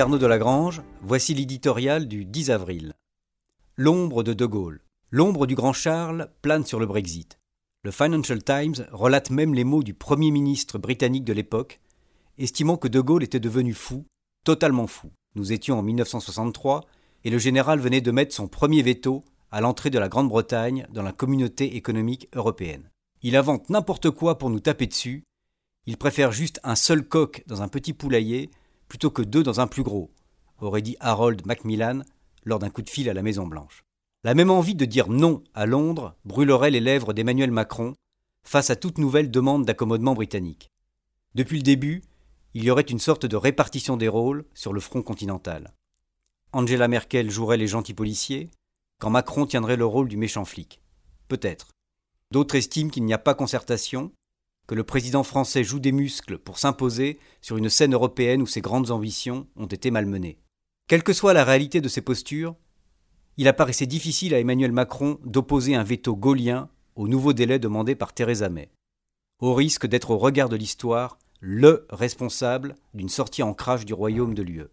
Arnaud Delagrange, voici l'éditorial du 10 avril. L'ombre de De Gaulle. L'ombre du grand Charles plane sur le Brexit. Le Financial Times relate même les mots du Premier ministre britannique de l'époque, estimant que De Gaulle était devenu fou, totalement fou. Nous étions en 1963 et le général venait de mettre son premier veto à l'entrée de la Grande-Bretagne dans la communauté économique européenne. Il invente n'importe quoi pour nous taper dessus. Il préfère juste un seul coq dans un petit poulailler plutôt que deux dans un plus gros, aurait dit Harold Macmillan lors d'un coup de fil à la Maison Blanche. La même envie de dire non à Londres brûlerait les lèvres d'Emmanuel Macron face à toute nouvelle demande d'accommodement britannique. Depuis le début, il y aurait une sorte de répartition des rôles sur le front continental. Angela Merkel jouerait les gentils policiers, quand Macron tiendrait le rôle du méchant flic. Peut-être. D'autres estiment qu'il n'y a pas concertation, que le président français joue des muscles pour s'imposer sur une scène européenne où ses grandes ambitions ont été malmenées. Quelle que soit la réalité de ces postures, il apparaissait difficile à Emmanuel Macron d'opposer un veto gaulien au nouveau délai demandé par Theresa May, au risque d'être au regard de l'histoire le responsable d'une sortie en crash du royaume de l'UE.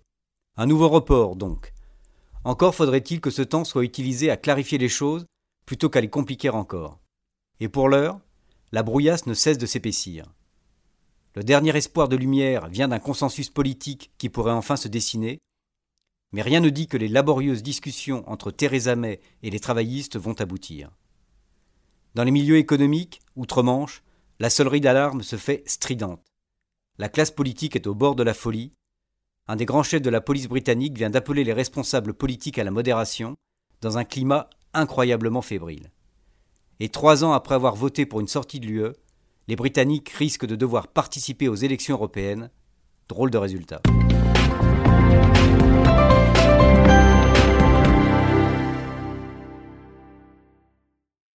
Un nouveau report, donc. Encore faudrait-il que ce temps soit utilisé à clarifier les choses plutôt qu'à les compliquer encore. Et pour l'heure, la brouillasse ne cesse de s'épaissir. Le dernier espoir de lumière vient d'un consensus politique qui pourrait enfin se dessiner, mais rien ne dit que les laborieuses discussions entre Theresa May et les travaillistes vont aboutir. Dans les milieux économiques, outre-Manche, la sonnerie d'alarme se fait stridente. La classe politique est au bord de la folie, un des grands chefs de la police britannique vient d'appeler les responsables politiques à la modération, dans un climat incroyablement fébrile et trois ans après avoir voté pour une sortie de l'UE, les Britanniques risquent de devoir participer aux élections européennes. Drôle de résultat.